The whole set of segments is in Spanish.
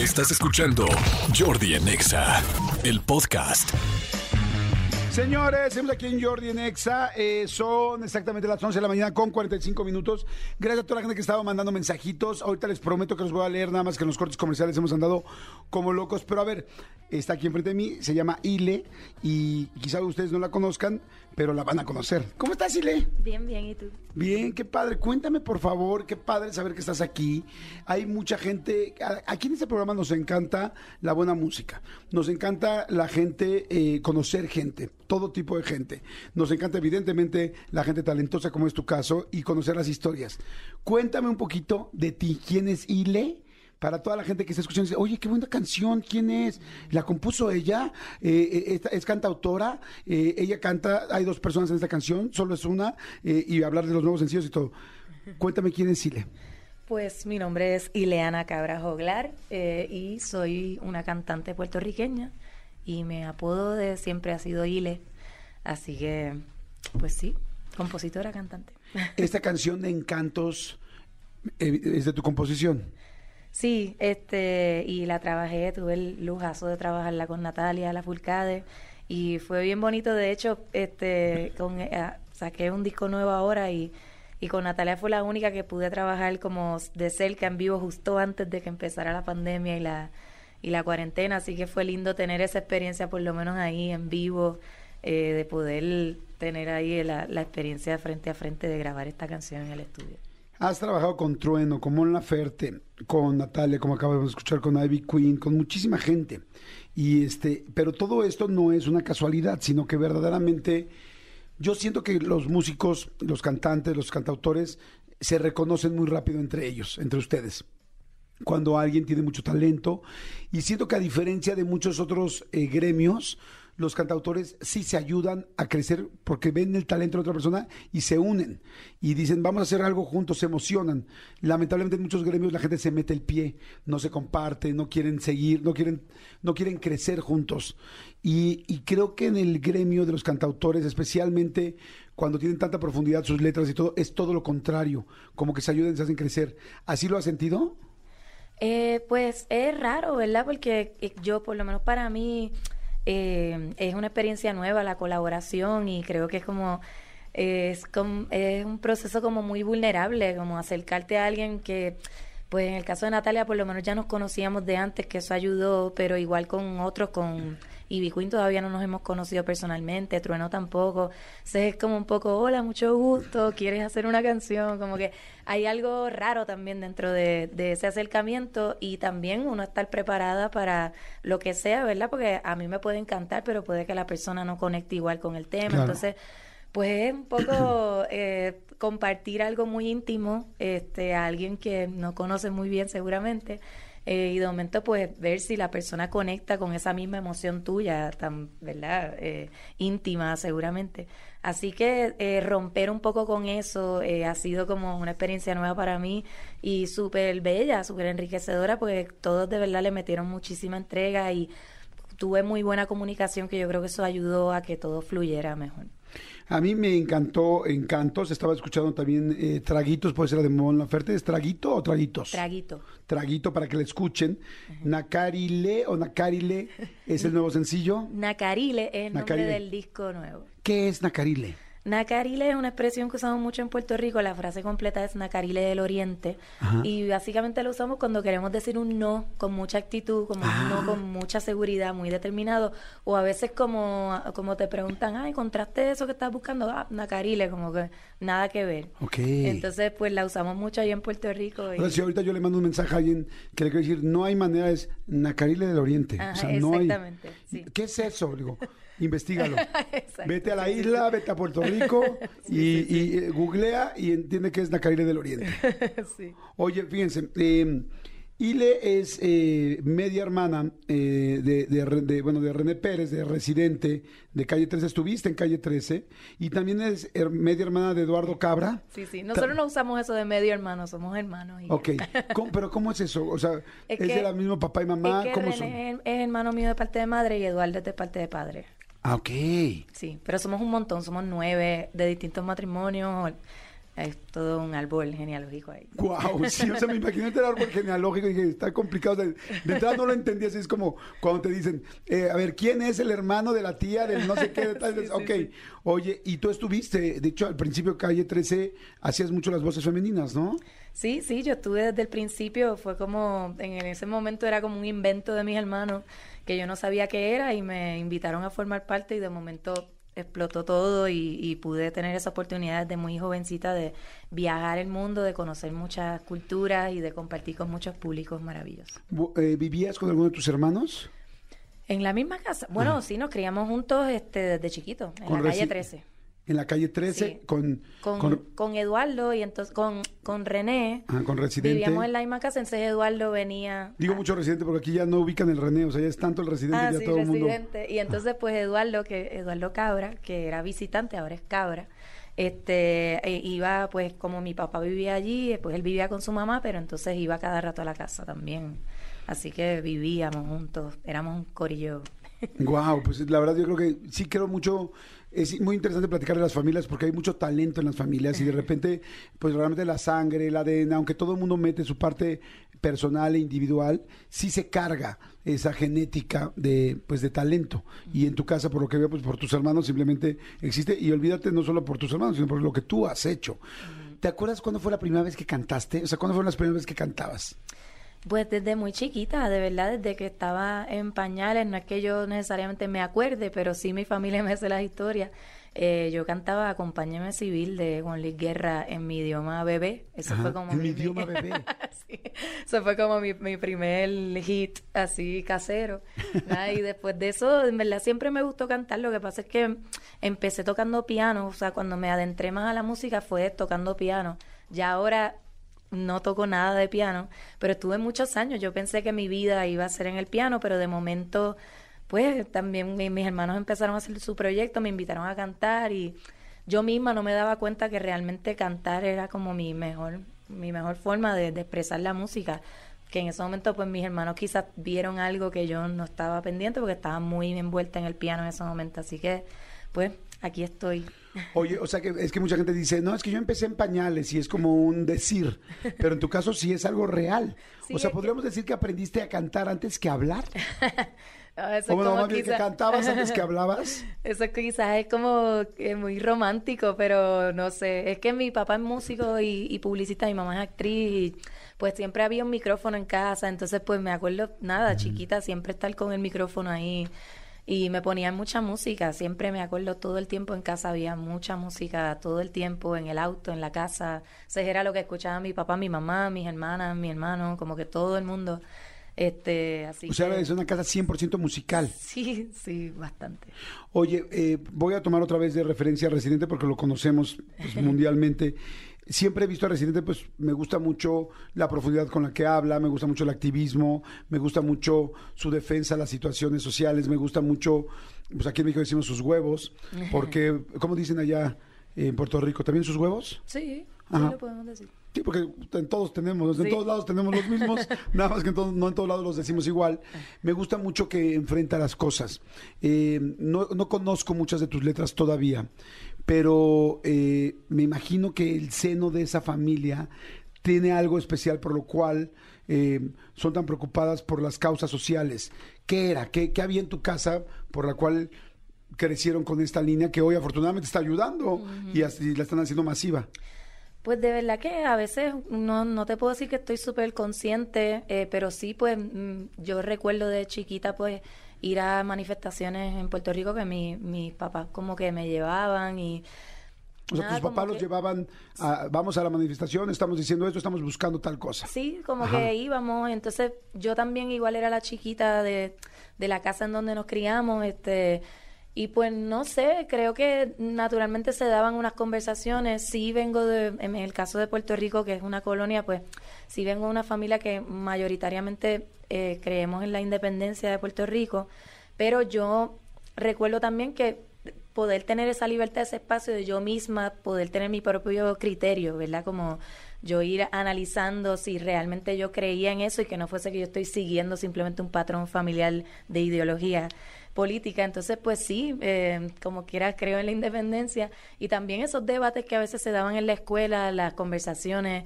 Estás escuchando Jordi en Exa, el podcast. Señores, estamos aquí en Jordi en Exa. Eh, son exactamente las 11 de la mañana con 45 minutos. Gracias a toda la gente que estaba mandando mensajitos. Ahorita les prometo que los voy a leer, nada más que en los cortes comerciales hemos andado como locos. Pero a ver, está aquí enfrente de mí, se llama Ile y quizá ustedes no la conozcan, pero la van a conocer. ¿Cómo estás, Ile? Bien, bien, ¿y tú? Bien, qué padre. Cuéntame, por favor, qué padre saber que estás aquí. Hay mucha gente. Aquí en este programa nos encanta la buena música. Nos encanta la gente, eh, conocer gente, todo tipo de gente. Nos encanta, evidentemente, la gente talentosa, como es tu caso, y conocer las historias. Cuéntame un poquito de ti. ¿Quién es Ile? Para toda la gente que está escuchando, dice, oye, qué buena canción, ¿quién es? ¿La compuso ella? Eh, eh, ¿Es cantautora? Eh, ella canta, hay dos personas en esta canción, solo es una, eh, y hablar de los nuevos sencillos y todo. Cuéntame quién es Ile. Pues mi nombre es Ileana Cabra Joglar y soy una cantante puertorriqueña y mi apodo de siempre ha sido Ile. Así que, pues sí, compositora, cantante. Esta canción de Encantos es de tu composición. Sí, este, y la trabajé, tuve el lujazo de trabajarla con Natalia, la Fulcade, y fue bien bonito, de hecho, este, con, eh, saqué un disco nuevo ahora y, y con Natalia fue la única que pude trabajar como de cerca en vivo justo antes de que empezara la pandemia y la, y la cuarentena, así que fue lindo tener esa experiencia por lo menos ahí en vivo, eh, de poder tener ahí la, la experiencia frente a frente de grabar esta canción en el estudio. Has trabajado con Trueno, con Mon Laferte, con Natalia, como acabamos de escuchar, con Ivy Queen, con muchísima gente. Y este, pero todo esto no es una casualidad, sino que verdaderamente yo siento que los músicos, los cantantes, los cantautores se reconocen muy rápido entre ellos, entre ustedes cuando alguien tiene mucho talento. Y siento que a diferencia de muchos otros eh, gremios, los cantautores sí se ayudan a crecer porque ven el talento de otra persona y se unen y dicen vamos a hacer algo juntos, se emocionan. Lamentablemente en muchos gremios la gente se mete el pie, no se comparte, no quieren seguir, no quieren, no quieren crecer juntos. Y, creo que en el gremio de los cantautores, especialmente cuando tienen tanta profundidad sus letras y todo, es todo lo contrario, como que se ayudan se hacen crecer. ¿Así lo has sentido? Eh, pues es raro, ¿verdad? Porque eh, yo, por lo menos para mí, eh, es una experiencia nueva la colaboración y creo que es como, es es un proceso como muy vulnerable, como acercarte a alguien que, pues en el caso de Natalia, por lo menos ya nos conocíamos de antes, que eso ayudó, pero igual con otros, con Ivy Queen todavía no nos hemos conocido personalmente, Trueno tampoco. Entonces es como un poco, hola, mucho gusto, ¿quieres hacer una canción? Como que hay algo raro también dentro de, de ese acercamiento y también uno estar preparada para lo que sea, ¿verdad? Porque a mí me puede encantar, pero puede que la persona no conecte igual con el tema. Claro. Entonces, pues es un poco eh, compartir algo muy íntimo este, a alguien que no conoce muy bien seguramente. eh, y de momento, pues, ver si la persona conecta con esa misma emoción tuya, tan, ¿verdad? Eh, íntima, seguramente. Así que eh, romper un poco con eso eh, ha sido como una experiencia nueva para mí y súper bella, súper enriquecedora, porque todos de verdad le metieron muchísima entrega y tuve muy buena comunicación que yo creo que eso ayudó a que todo fluyera mejor. A mí me encantó Encantos, estaba escuchando también eh, Traguitos, puede ser la de Mon Laferte, ¿es Traguito o Traguitos? Traguito. Traguito para que la escuchen. Nacarile o Nacarile es el nuevo sencillo. Nacarile es el nombre del disco nuevo. ¿Qué es Nacarile? Nacarile es una expresión que usamos mucho en Puerto Rico. La frase completa es Nacarile del Oriente. Ajá. Y básicamente lo usamos cuando queremos decir un no con mucha actitud, como Ah. un no con mucha seguridad, muy determinado. O a veces como, como te preguntan, ah, ¿encontraste eso que estás buscando? Ah, Nacarile, como que nada que ver. Ok. Entonces, pues la usamos mucho ahí en Puerto Rico. y- O sea, si ahorita yo le mando un mensaje a alguien que le quiero decir, no hay manera, es Nacarile del Oriente. Ajá, o sea, no hay- exactamente, sí. ¿Qué es eso? Digo, investigalo. Vete a la isla, vete a Puerto Rico y, y, eh, googlea y entiende que es Nacarile del Oriente. sí. Oye, fíjense, eh, Ile es eh, media hermana eh, de, de Re- de, bueno, de René Pérez, de Residente, de Calle 13. Estuviste en Calle 13. Y también es her- media hermana de Eduardo Cabra. Sí, sí. Nosotros no usamos eso de medio hermano, somos hermanos. y. Ok, ¿Cómo- pero ¿cómo es eso? O sea, ¿es, Es de la misma papá y mamá? es que ¿Cómo René son? es hermano mío de parte de madre y Eduardo es de parte de padre. Ah, ok. Sí, pero somos un montón, somos nueve de distintos matrimonios. Es todo un árbol genealógico ahí. Wow, sí, o sea, me imaginé el árbol genealógico y dije, está complicado. De, de entrada no lo entendí así, es como cuando te dicen, eh, a ver, ¿quién es el hermano de la tía del no sé qué? Tal? Sí, sí, ok, sí. oye, y tú estuviste, de hecho, al principio Calle 13 hacías mucho las voces femeninas, ¿no? Sí, sí, yo estuve desde el principio, fue como, en ese momento era como un invento de mis hermanos que yo no sabía qué era y me invitaron a formar parte y de momento explotó todo y, y pude tener esa oportunidad desde muy jovencita de viajar el mundo, de conocer muchas culturas y de compartir con muchos públicos maravillosos. Eh, ¿Vivías con alguno de tus hermanos? En la misma casa, bueno, sí, nos criamos juntos este, desde chiquitos, en Con la calle reci- 13. En la calle 13 Sí. con, Con, con, con Eduardo y entonces con, con René. ah, con Residente. Vivíamos en la misma casa, entonces Eduardo venía. Digo mucho Residente porque aquí ya no ubican el René, o sea, ya es tanto el Residente Ah, ya sí, todo el mundo... Y entonces, pues Eduardo, que Eduardo Cabra, que era visitante, ahora es Cabra, este, eh, iba, pues como mi papá vivía allí, pues él vivía con su mamá, pero entonces iba cada rato a la casa también. Así que vivíamos juntos, éramos un corillo. Wow, pues la verdad yo creo que sí creo mucho, es muy interesante platicar de las familias porque hay mucho talento en las familias y de repente, pues realmente la sangre, el ADN, aunque todo el mundo mete su parte personal e individual, sí se carga esa genética de, pues de talento. Y en tu casa, por lo que veo, pues por tus hermanos simplemente existe y olvídate no solo por tus hermanos, sino por lo que tú has hecho. ¿Te acuerdas cuándo fue la primera vez que cantaste? O sea, ¿cuándo fueron las primeras veces que cantabas? Pues desde muy chiquita, de verdad, desde que estaba en pañales, no es que yo necesariamente me acuerde, pero sí mi familia me hace las historias. Eh, yo cantaba Acompáñame Civil de Juan Luis Guerra en mi idioma bebé. Eso Ajá, fue como en mi mi, idioma bebé. Sí, eso fue como mi, mi primer hit así casero. Nada, y después de eso, en verdad siempre me gustó cantar. Lo que pasa es que empecé tocando piano, o sea, cuando me adentré más a la música fue tocando piano. Ya ahora no toco nada de piano, pero estuve muchos años. Yo pensé que mi vida iba a ser en el piano, pero de momento, pues también mi- mis hermanos empezaron a hacer su proyecto, me invitaron a cantar y yo misma no me daba cuenta que realmente cantar era como mi mejor, mi mejor forma de, de expresar la música. Que en ese momento, pues mis hermanos quizás vieron algo que yo no estaba pendiente porque estaba muy envuelta en el piano en ese momento. Así que, pues, aquí estoy. Oye, o sea que es que mucha gente dice, no, es que yo empecé en pañales y es como un decir, pero en tu caso sí es algo real. Sí, o sea, que- podríamos decir que aprendiste a cantar antes que hablar. Eso O bueno, como bien que quizá- cantabas antes que hablabas. Eso quizás es como muy romántico, pero no sé. Es que mi papá es músico y, y publicista, mi mamá es actriz y pues siempre había un micrófono en casa. Entonces pues me acuerdo, nada, chiquita, siempre estar con el micrófono ahí. Y me ponían mucha música, siempre me acuerdo todo el tiempo en casa había mucha música, todo el tiempo en el auto, en la casa. Eso era lo que escuchaba mi papá, mi mamá, mis hermanas, mi hermano, como que todo el mundo. Este, así O sea, que- es una casa 100% musical. Sí, sí, bastante. Oye, eh, voy a tomar otra vez de referencia a Residente porque lo conocemos pues, mundialmente. Siempre he visto a Residente, pues me gusta mucho la profundidad con la que habla, me gusta mucho el activismo, me gusta mucho su defensa a las situaciones sociales, me gusta mucho, pues aquí en México decimos sus huevos, porque, ¿cómo dicen allá en Puerto Rico? ¿También sus huevos? Sí, sí Ajá. lo podemos decir. Sí, porque en todos tenemos, en Sí. todos lados tenemos los mismos, nada más que en todos- no en todos lados los decimos igual. Me gusta mucho que enfrenta las cosas. Eh, no, no conozco muchas de tus letras todavía, pero eh, me imagino que el seno de esa familia tiene algo especial por lo cual eh, son tan preocupadas por las causas sociales. ¿Qué era? ¿Qué, qué había en tu casa por la cual crecieron con esta línea que hoy afortunadamente está ayudando y así la están haciendo masiva? Pues de verdad que a veces no, no te puedo decir que estoy súper consciente, eh, pero sí, pues mm, yo recuerdo de chiquita, pues ir a manifestaciones en Puerto Rico que mi, mis papás como que me llevaban y... O sea, nada, tus papás los que- llevaban, a, vamos a la manifestación, estamos diciendo esto, estamos buscando tal cosa. Sí, como Ajá. que íbamos, entonces yo también igual era la chiquita de, de la casa en donde nos criamos, este, y pues no sé, creo que naturalmente se daban unas conversaciones, sí vengo de, en el caso de Puerto Rico, que es una colonia, pues sí vengo de una familia que mayoritariamente eh, creemos en la independencia de Puerto Rico, pero yo recuerdo también que poder tener esa libertad, ese espacio de yo misma, poder tener mi propio criterio, ¿verdad? Como yo ir analizando si realmente yo creía en eso y que no fuese que yo estoy siguiendo simplemente un patrón familiar de ideología política. Entonces, pues sí, eh, como quiera, creo en la independencia y también esos debates que a veces se daban en la escuela, las conversaciones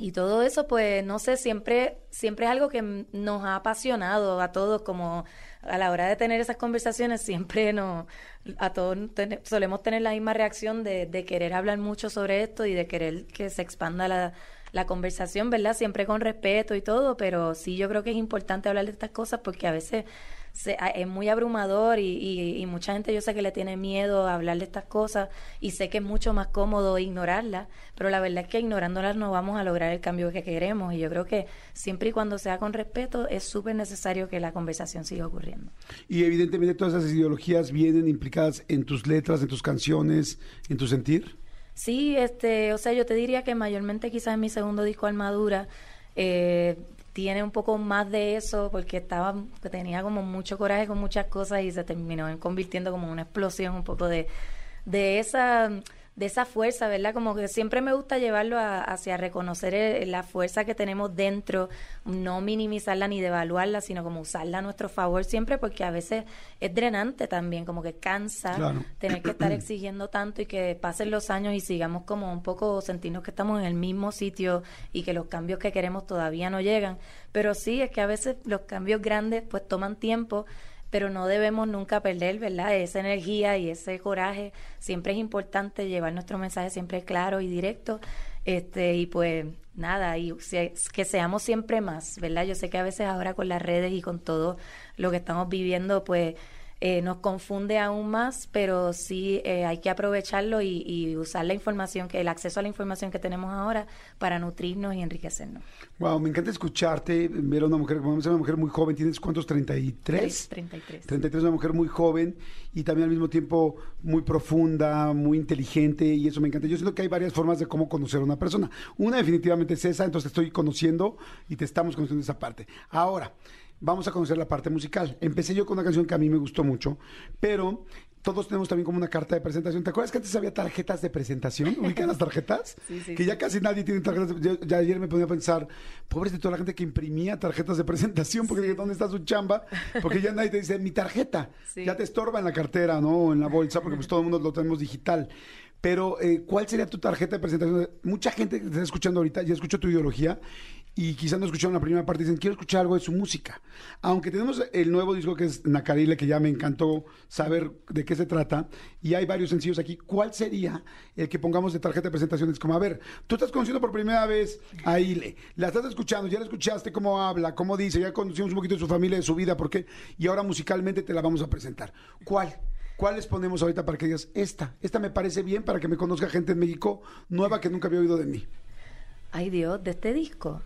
y todo eso, pues no sé, siempre, siempre es algo que nos ha apasionado a todos, como a la hora de tener esas conversaciones, siempre nos, a todos solemos tener la misma reacción de, de, querer hablar mucho sobre esto y de querer que se expanda la conversación, ¿verdad? Siempre con respeto y todo, pero sí yo creo que es importante hablar de estas cosas porque a veces es muy abrumador y, mucha gente yo sé que le tiene miedo a hablar de estas cosas y sé que es mucho más cómodo ignorarlas, pero la verdad es que ignorándolas no vamos a lograr el cambio que queremos y yo creo que siempre y cuando sea con respeto es súper necesario que la conversación siga ocurriendo. Y evidentemente todas esas ideologías vienen implicadas en tus letras, en tus canciones, en tu sentir. Sí, este, o sea, yo te diría que mayormente quizás en mi segundo disco Armadura eh, tiene un poco más de eso porque estaba tenía como mucho coraje con muchas cosas y se terminó convirtiendo como una explosión un poco de de esa de esa fuerza, ¿verdad? Como que siempre me gusta llevarlo hacia reconocer la fuerza que tenemos dentro, no minimizarla ni devaluarla, sino como usarla a nuestro favor siempre, porque a veces es drenante también, como que cansa tener que estar exigiendo tanto y que pasen los años y sigamos como un poco sentirnos que estamos en el mismo sitio y que los cambios que queremos todavía no llegan. Pero sí, es que a veces los cambios grandes pues toman tiempo pero no debemos nunca perder, ¿verdad? Esa energía y ese coraje. Siempre es importante llevar nuestro mensaje siempre claro y directo. Este, y pues nada, y que seamos siempre más, ¿verdad? Yo sé que a veces ahora con las redes y con todo lo que estamos viviendo, pues eh, nos confunde aún más, pero sí eh, hay que aprovecharlo y, usar la información, que el acceso a la información que tenemos ahora para nutrirnos y enriquecernos. Wow, me encanta escucharte, ver a una mujer, como una mujer muy joven, ¿tienes cuántos? 33. 33. 33, una mujer muy joven y también al mismo tiempo muy profunda, muy inteligente y eso me encanta. Yo siento que hay varias formas de cómo conocer a una persona. Una definitivamente es esa, entonces te estoy conociendo y te estamos conociendo esa parte. Ahora, vamos a conocer la parte musical. Empecé yo con una canción que a mí me gustó mucho, pero todos tenemos también como una carta de presentación. ¿Te acuerdas que antes había tarjetas de presentación? ¿Ubican las tarjetas? Sí, sí. Que ya casi nadie tiene tarjetas. ya ayer me ponía a pensar, pobre de toda la gente que imprimía tarjetas de presentación, porque dije, ¿dónde está su chamba? Porque ya nadie te dice, mi tarjeta. Ya te estorba en la cartera, ¿no? O en la bolsa, porque pues todo el mundo lo tenemos digital. Pero, eh, ¿cuál sería tu tarjeta de presentación? Mucha gente que te está escuchando ahorita ya escuchó tu ideología y quizás no escucharon la primera parte, dicen, quiero escuchar algo de su música. Aunque tenemos el nuevo disco que es Nacarile, que ya me encantó saber de qué se trata, y hay varios sencillos aquí, ¿cuál sería el que pongamos de tarjeta de presentaciones? Como, a ver, tú estás conociendo por primera vez a Ile, la estás escuchando, ya la escuchaste cómo habla, cómo dice, ya conocimos un poquito de su familia, de su vida, ¿por qué? Y ahora musicalmente te la vamos a presentar. ¿Cuál? ¿Cuáles ponemos ahorita para que digas, esta, esta me parece bien para que me conozca gente en México nueva que nunca había oído de mí? Ay Dios, de este disco.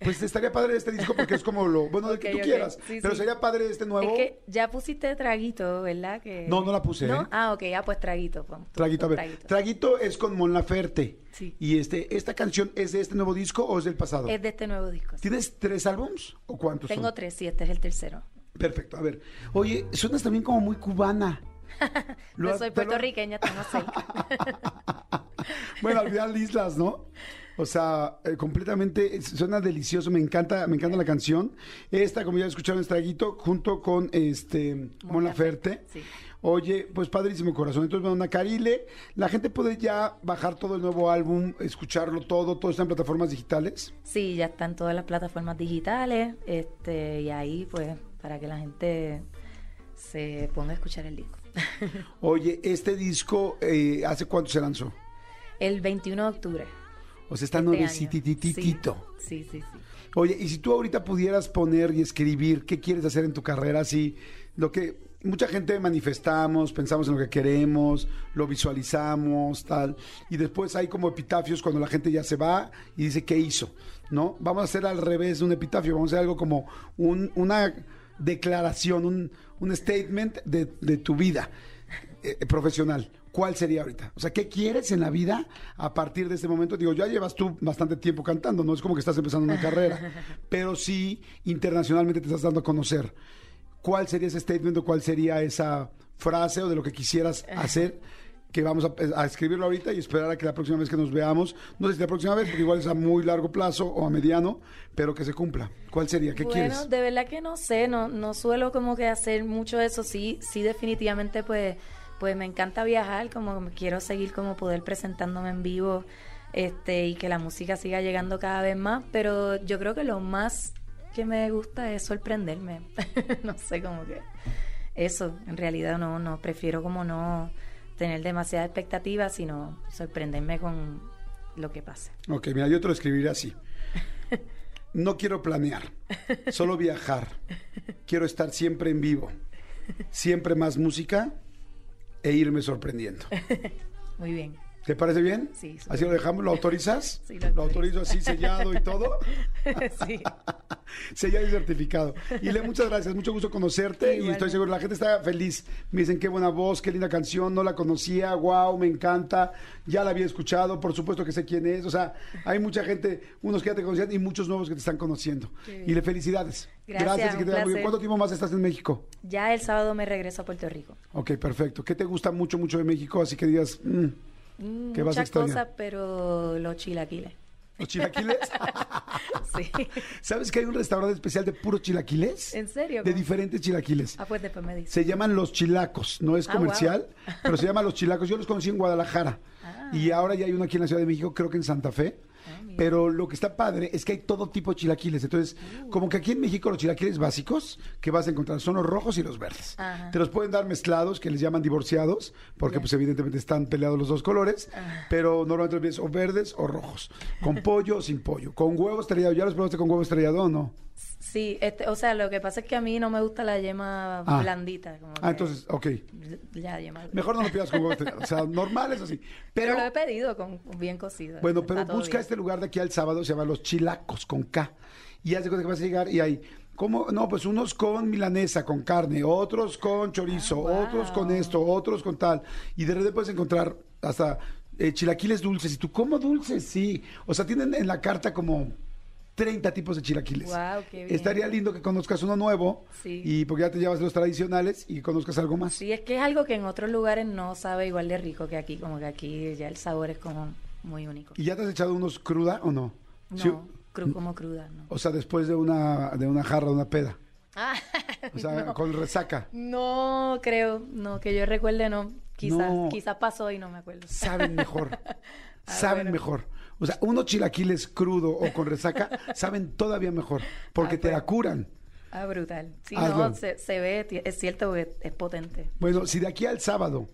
Pues estaría padre este disco porque es como lo, bueno, de que tú quieras. pero sería padre este nuevo. Es que ya pusiste traguito, ¿verdad? Que... No, no la puse. ¿eh? Ah, ok, ya pues traguito. traguito, a ver. Traguito. es con Mon Laferte. Sí. Y este, ¿esta canción es de este nuevo disco o es del pasado? Es de este nuevo disco. ¿Tienes tres álbums o cuántos? Tengo tres, sí, este es el tercero. Perfecto, a ver. Oye, suenas también como muy cubana. no soy puertorriqueña, tengo seis. bueno, al final islas, ¿no? O sea, eh, completamente suena delicioso, me encanta, me encanta la canción. Esta, como ya escucharon, es Traguito, junto con este Mon Laferte. Oye, pues padrísimo corazón. Entonces, bueno, una Carile, la gente puede ya bajar todo el nuevo álbum, escucharlo todo, todo está en plataformas digitales. Sí, ya están todas las plataformas digitales, este, y ahí pues para que la gente se ponga a escuchar el disco. Oye, este disco, eh, ¿hace cuánto se lanzó? El 21 de octubre. O sea, está este nuevecitititito. Sí, sí, sí, Oye, y si tú ahorita pudieras poner y escribir qué quieres hacer en tu carrera, así, lo que mucha gente manifestamos, pensamos en lo que queremos, lo visualizamos, tal, y después hay como epitafios cuando la gente ya se va y dice qué hizo, ¿no? Vamos a hacer al revés de un epitafio, vamos a hacer algo como un, una declaración, un, un statement de, de tu vida eh, profesional. ¿Cuál sería ahorita? O sea, ¿qué quieres en la vida a partir de este momento? Digo, ya llevas tú bastante tiempo cantando, no es como que estás empezando una carrera, pero sí internacionalmente te estás dando a conocer. ¿Cuál sería ese statement o cuál sería esa frase o de lo que quisieras hacer que vamos a, a escribirlo ahorita y esperar a que la próxima vez que nos veamos, no sé si la próxima vez, porque igual es a muy largo plazo o a mediano, pero que se cumpla. ¿Cuál sería? ¿Qué bueno, quieres? de verdad que no sé, no, no suelo como que hacer mucho eso, sí, sí definitivamente pues, pues me encanta viajar, como quiero seguir como poder presentándome en vivo, este, y que la música siga llegando cada vez más, pero yo creo que lo más que me gusta es sorprenderme, no sé, como que eso, en realidad no, no, prefiero como no tener demasiada expectativa, sino sorprenderme con lo que pase. Ok, mira, yo te lo escribiré así. No quiero planear, solo viajar. Quiero estar siempre en vivo, siempre más música e irme sorprendiendo. Muy bien. ¿Te parece bien? Sí, Así lo dejamos, ¿lo autorizas? Sí, lo autorizo así sellado y todo. sí. sellado y certificado. Y le muchas gracias, mucho gusto conocerte y estoy seguro, la gente está feliz. Me dicen qué buena voz, qué linda canción, no la conocía, wow, me encanta, ya la había escuchado, por supuesto que sé quién es. O sea, hay mucha gente, unos que ya te conocían y muchos nuevos que te están conociendo. Y le felicidades. Gracias, y que un te vaya muy bien. placer. ¿Cuánto tiempo más estás en México? Ya el sábado me regreso a Puerto Rico. Ok, perfecto. ¿Qué te gusta mucho, mucho de México? Así que digas, mm, Mm, ¿Qué vas a Muchas cosas, pero los chilaquiles. Los chilaquiles. Sí. ¿Sabes que hay un restaurante especial de puros chilaquiles? ¿En serio? De diferentes chilaquiles. Ah, pues después me dice. Se llaman Los Chilacos, no es Ah, comercial, pero se llama Los Chilacos. Yo los conocí en Guadalajara Ah. y ahora ya hay uno aquí en la Ciudad de México, creo que en Santa Fe. Ah. Pero lo que está padre es que hay todo tipo de chilaquiles. Entonces, Uh. como que aquí en México los chilaquiles básicos que vas a encontrar son los rojos y los verdes. Ajá. Te los pueden dar mezclados, que les llaman divorciados, porque pues evidentemente están peleados los dos colores, Ah. pero normalmente los ves o verdes o rojos, con pollo o sin pollo, con huevo estrellado. ¿Ya los probaste con huevo estrellado o no? Sí, este, o sea, lo que pasa es que a mí no me gusta la yema Ah. blandita. Como Ah, entonces, ok. Yema. Mejor no lo pidas con huevo estrellado. O sea, normal es así. Pero, Pero, lo he pedido con bien cocido. bueno, pero busca bien. este lugar de aquí al sábado, se llama Los Chilacos, con K. Y de cuenta que vas a llegar y hay, ¿cómo? No, pues unos con milanesa, con carne, otros con chorizo, Ah, wow. otros con esto, otros con tal. Y de repente puedes encontrar hasta eh, chilaquiles dulces. Y tú, ¿cómo dulces? Sí. O sea, tienen en la carta como 30 tipos de chilaquiles. Qué bien. Estaría lindo que conozcas uno nuevo. Sí. Y porque ya te llevas los tradicionales y conozcas algo más. Sí, es que es algo que en otros lugares no sabe igual de rico que aquí. Como que aquí ya el sabor es como muy único. ¿Y ya te has echado unos cruda o no? No, Sí, cru como cruda, no. O sea, después de una, de una jarra, de una peda. Ah, O sea, no. con resaca. No, creo, no, que yo recuerde, no. Quizás, No. quizás pasó y no me acuerdo. Saben mejor. Ah, saben bueno. mejor. O sea, unos chilaquiles crudo o con resaca saben todavía mejor. Porque Ah, te la pues. curan. Ah, brutal. Sí, Hazlo. no, se, se ve, es cierto que es potente. Bueno, si de aquí al sábado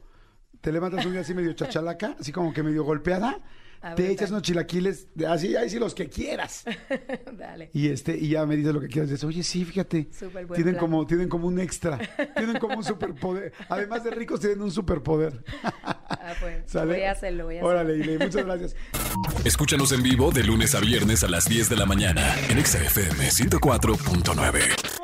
te levantas un día así medio chachalaca, así como que medio golpeada, Ah, te echas unos chilaquiles, así, ahí sí los que quieras. Dale. Y este, y ya me dices lo que quieras. Dices, oye, sí, fíjate. Súper buen Tienen plan. como, tienen como un extra. tienen como un superpoder. Además de ricos, tienen un superpoder. Ah, pues, ¿Sale? voy a hacerlo, voy a hacerlo. Órale, Ile, muchas gracias. Escúchanos en vivo de lunes a viernes a las 10 de la mañana en Exa FM 104.9.